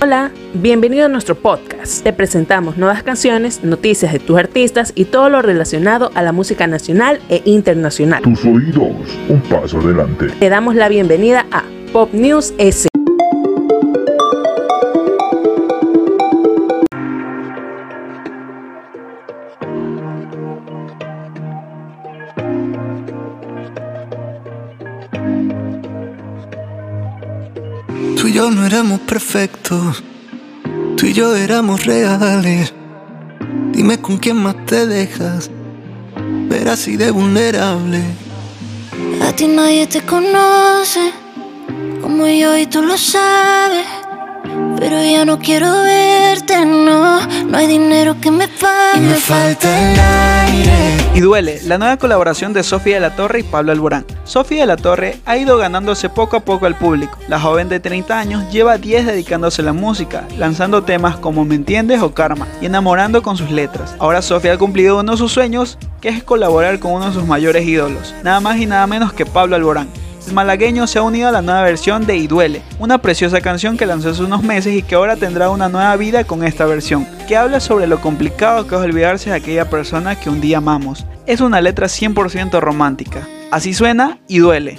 Hola, bienvenido a nuestro podcast. Te presentamos nuevas canciones, noticias de tus artistas y todo lo relacionado a la música nacional e internacional. Tus oídos, un paso adelante. Te damos la bienvenida a Pop News S. éramos perfectos, tú y yo éramos reales. Dime con quién más te dejas ver así de vulnerable. A ti nadie te conoce como yo y tú lo sabes. Pero ya no quiero verte, no. No hay dinero que me pague. Y me falta el aire. Y duele, la nueva colaboración de Sofía de la Torre y Pablo Alborán. Sofía de la Torre ha ido ganándose poco a poco al público. La joven de 30 años lleva 10 dedicándose a la música, lanzando temas como Me entiendes o Karma y enamorando con sus letras. Ahora Sofía ha cumplido uno de sus sueños, que es colaborar con uno de sus mayores ídolos, nada más y nada menos que Pablo Alborán. Malagueño se ha unido a la nueva versión de Y Duele, una preciosa canción que lanzó hace unos meses y que ahora tendrá una nueva vida con esta versión, que habla sobre lo complicado que es olvidarse de aquella persona que un día amamos. Es una letra 100% romántica. Así suena y duele.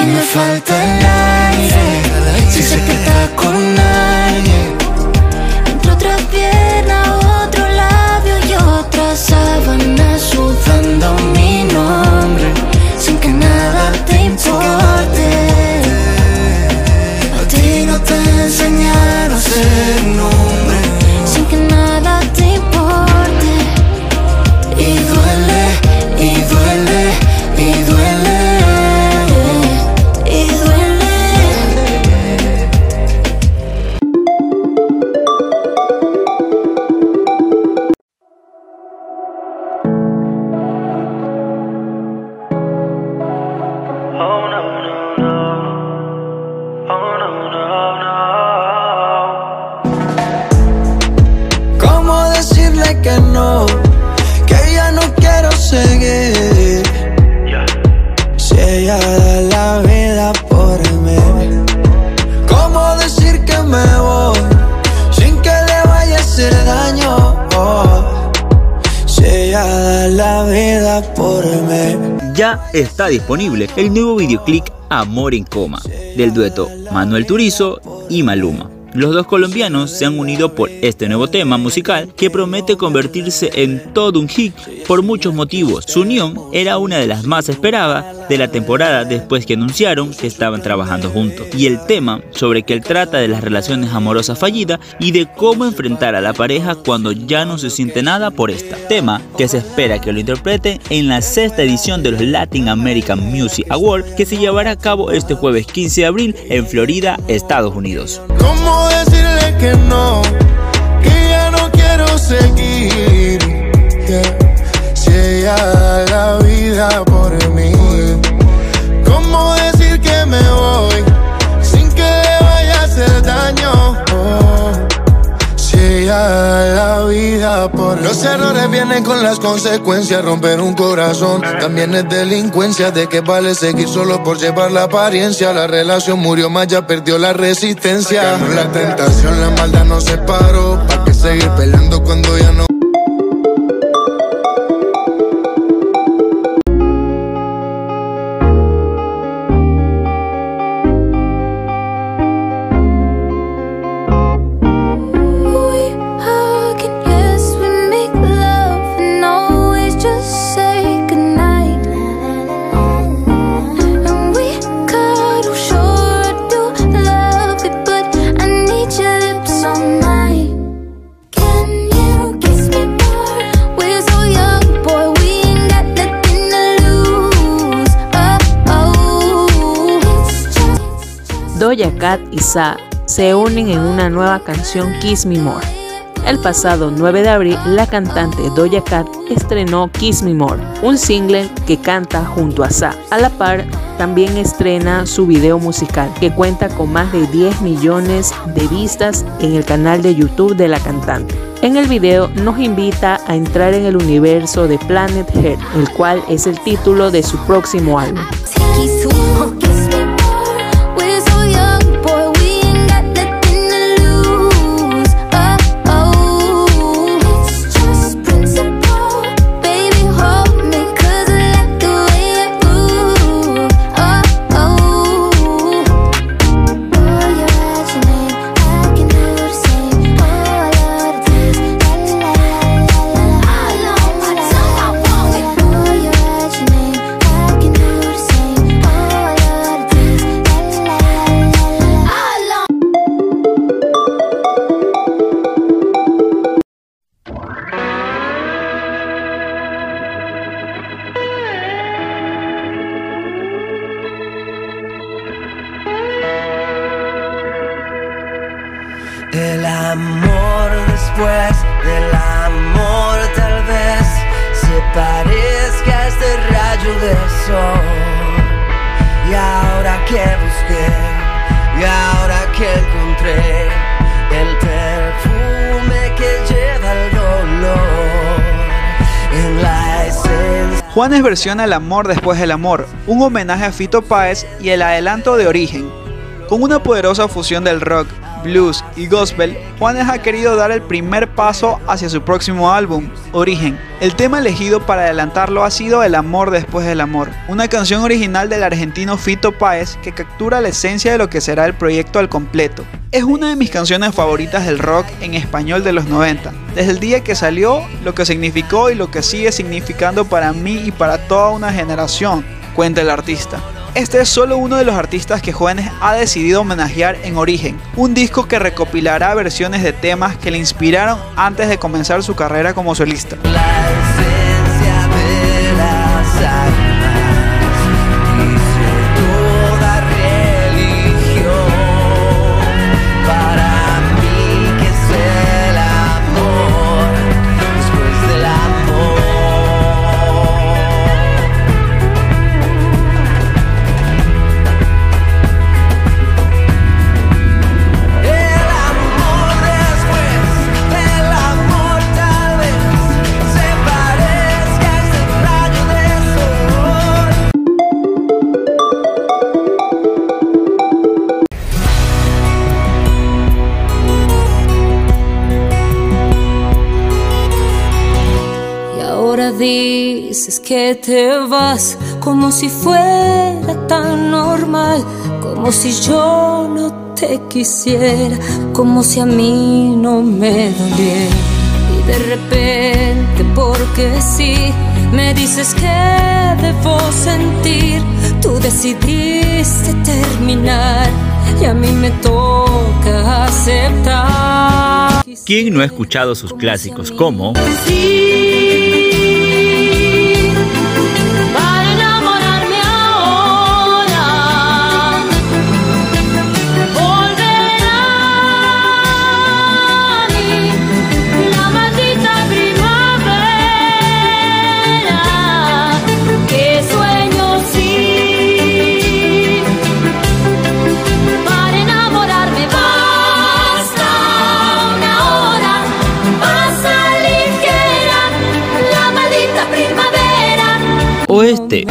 Y me falta el aire. Si con otro labio y sábana sudando mi nombre. Que nada te importe. A ti no te enseñaron a ser un está disponible el nuevo videoclip Amor en Coma del dueto Manuel Turizo y Maluma. Los dos colombianos se han unido por este nuevo tema musical que promete convertirse en todo un hit por muchos motivos. Su unión era una de las más esperadas de la temporada después que anunciaron que estaban trabajando juntos. Y el tema sobre que él trata de las relaciones amorosas fallidas y de cómo enfrentar a la pareja cuando ya no se siente nada por esta. Tema que se espera que lo interprete en la sexta edición de los Latin American Music Awards que se llevará a cabo este jueves 15 de abril en Florida, Estados Unidos. ¿Cómo decirle que no? Que ya no quiero seguir. Yeah. Si ella da la vida por mí. Con las consecuencias. Romper un corazón también es delincuencia. De que vale seguir solo por llevar la apariencia. La relación murió más, ya perdió la resistencia. La tentación, la maldad no se paró. ¿Para qué seguir peleando cuando ya no? Sa se unen en una nueva canción Kiss Me More. El pasado 9 de abril, la cantante Doja Cat estrenó Kiss Me More, un single que canta junto a Sa. A la par, también estrena su video musical, que cuenta con más de 10 millones de vistas en el canal de YouTube de la cantante. En el video nos invita a entrar en el universo de Planet Head, el cual es el título de su próximo álbum. El amor después del amor tal vez se parezca a este rayo de sol. Y ahora que busqué, y ahora que encontré el perfume que lleva el dolor en la esencia. Juanes versiona El amor después del amor, un homenaje a Fito Páez y el adelanto de Origen. Con una poderosa fusión del rock, blues y gospel, Juanes ha querido dar el primer paso hacia su próximo álbum, Origen. El tema elegido para adelantarlo ha sido El amor después del amor, una canción original del argentino Fito Páez que captura la esencia de lo que será el proyecto al completo. Es una de mis canciones favoritas del rock en español de los 90, desde el día que salió, lo que significó y lo que sigue significando para mí y para toda una generación, cuenta el artista. Este es solo uno de los artistas que Juanes ha decidido homenajear en Origen, un disco que recopilará versiones de temas que le inspiraron antes de comenzar su carrera como solista. Dices que te vas como si fuera tan normal, como si yo no te quisiera, como si a mí no me doliera. Y de repente, porque sí, me dices que debo sentir, tú decidiste terminar y a mí me toca aceptar. ¿Quién no ha escuchado sus clásicos como Sí, Oeste?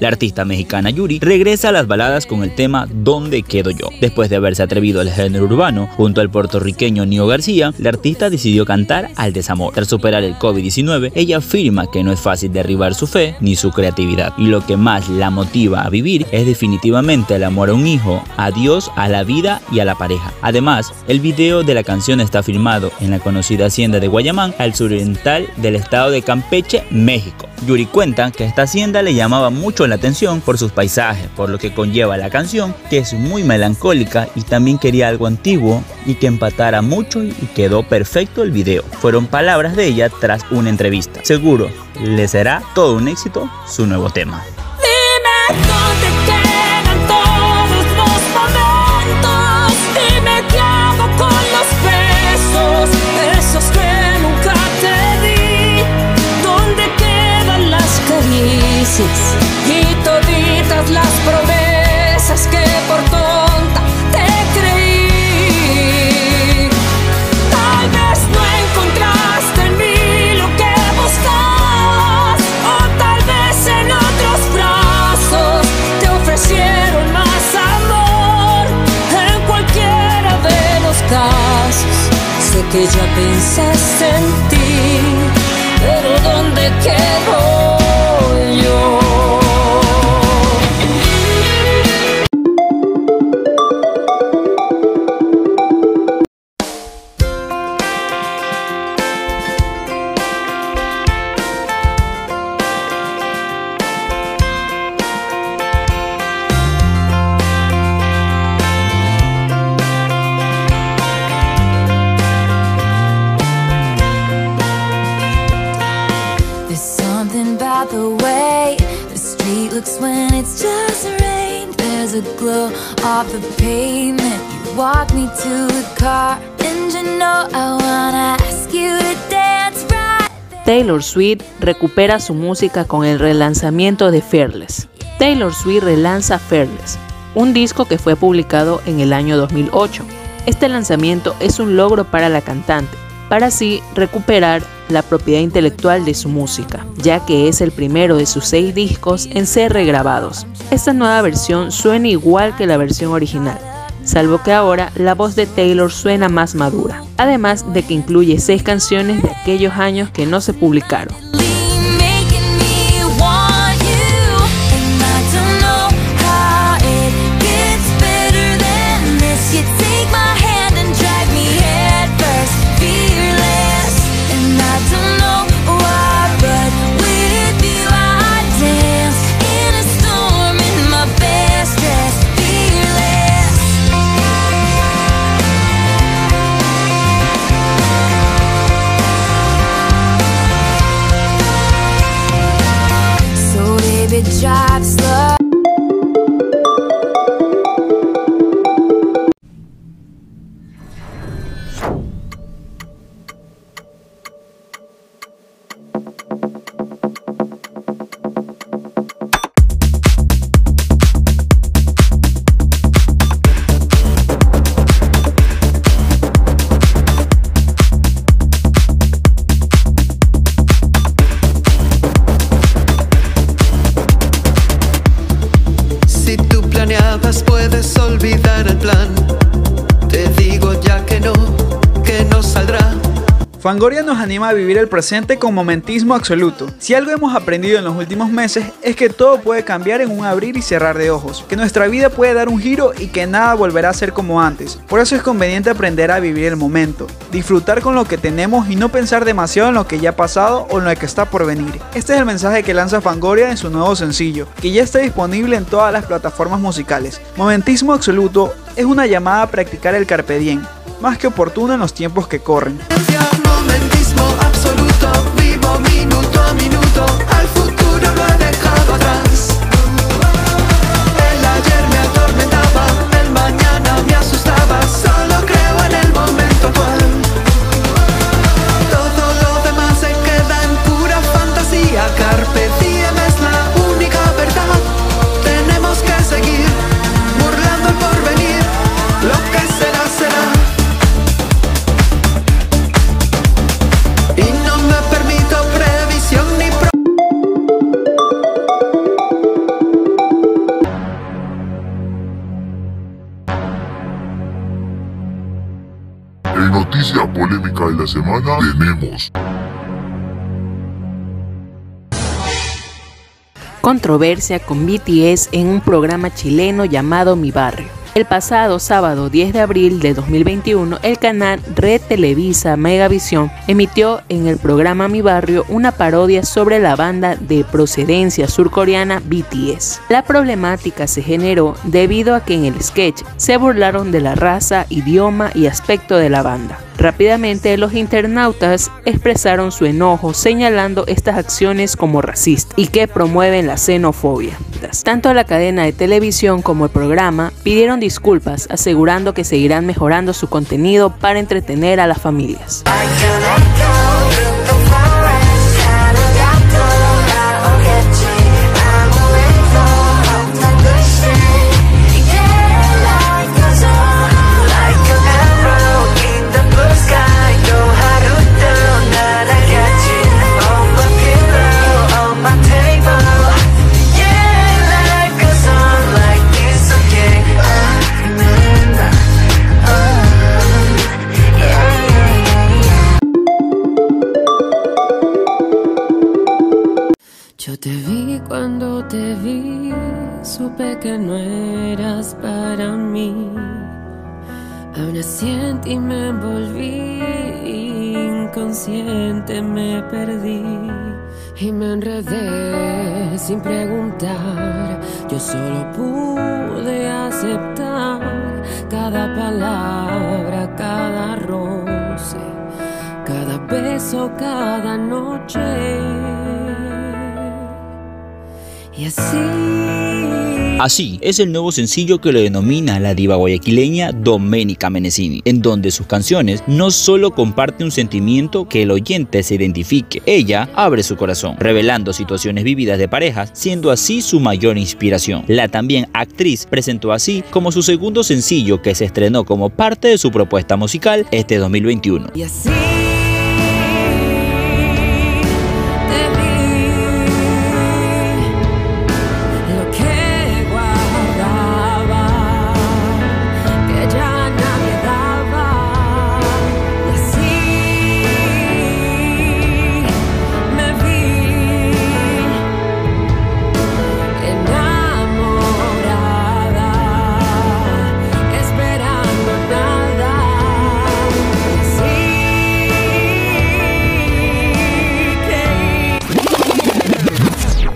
La artista mexicana Yuri regresa a las baladas con el tema ¿Dónde quedo yo? Después de haberse atrevido al género urbano junto al puertorriqueño Nio García, la artista decidió cantar al desamor. Tras superar el COVID-19, ella afirma que no es fácil derribar su fe ni su creatividad y lo que más la motiva a vivir es definitivamente el amor a un hijo, a Dios, a la vida y a la pareja. Además, el video de la canción está filmado en la conocida hacienda de Guayamán, al suroriental del estado de Campeche, México. Yuri cuenta que esta hacienda le llamaba mucho la atención por sus paisajes, por lo que conlleva la canción, que es muy melancólica y también quería algo antiguo y que empatara mucho y quedó perfecto el video. Fueron palabras de ella tras una entrevista. Seguro le será todo un éxito su nuevo tema. Pensaste en ti, pero ¿dónde quedo Taylor Swift recupera su música con el relanzamiento de Fearless. Taylor Swift relanza Fearless, un disco que fue publicado en el año 2008. Este lanzamiento es un logro para la cantante, para así recuperar la propiedad intelectual de su música, ya que es el primero de sus seis discos en ser regrabados. Esta nueva versión suena igual que la versión original, salvo que ahora la voz de Taylor suena más madura, además de que incluye seis canciones de aquellos años que no se publicaron. Fangoria nos anima a vivir el presente con momentismo absoluto. Si algo hemos aprendido en los últimos meses es que todo puede cambiar en un abrir y cerrar de ojos, que nuestra vida puede dar un giro y que nada volverá a ser como antes. Por eso es conveniente aprender a vivir el momento, disfrutar con lo que tenemos y no pensar demasiado en lo que ya ha pasado o en lo que está por venir. Este es el mensaje que lanza Fangoria en su nuevo sencillo, que ya está disponible en todas las plataformas musicales. Momentismo absoluto es una llamada a practicar el carpe diem, más que oportuno en los tiempos que corren. Momentismo absoluto, vivo minuto a minuto. Al En noticia polémica de la semana tenemos Controversia con BTS en un programa chileno llamado Mi Barrio. El pasado sábado 10 de abril de 2021, el canal Red Televisa Megavisión emitió en el programa Mi Barrio una parodia sobre la banda de procedencia surcoreana BTS. La problemática se generó debido a que en el sketch se burlaron de la raza, idioma y aspecto de la banda. Rápidamente los internautas expresaron su enojo señalando estas acciones como racistas y que promueven la xenofobia. Tanto la cadena de televisión como el programa pidieron disculpas asegurando que seguirán mejorando su contenido para entretener a las familias. Sin preguntar. Yo solo pude aceptar cada palabra, cada roce, cada beso, cada noche. Y así Así es el nuevo sencillo que lo denomina la diva guayaquileña Doménica Menecini, en donde sus canciones no solo comparten un sentimiento que el oyente se identifique, ella abre su corazón, revelando situaciones vividas de parejas, siendo así su mayor inspiración. La también actriz presentó así como su segundo sencillo que se estrenó como parte de su propuesta musical este 2021. Y así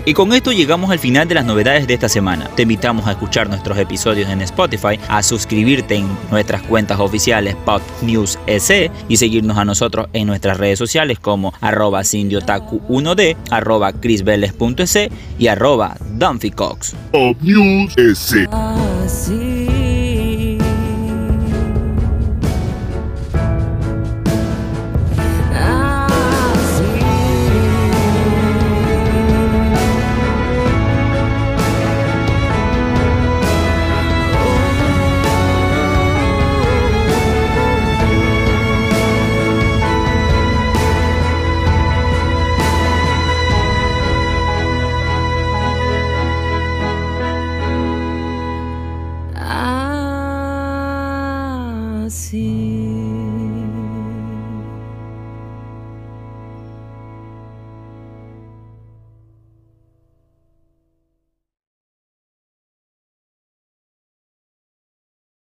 Y con esto llegamos al final de las novedades de esta semana. Te invitamos a escuchar nuestros episodios en Spotify, a suscribirte en nuestras cuentas oficiales Pop News EC y seguirnos a nosotros en nuestras redes sociales como arroba sindiotaku1d, arroba chrisveles.ec y arroba. Pop News S.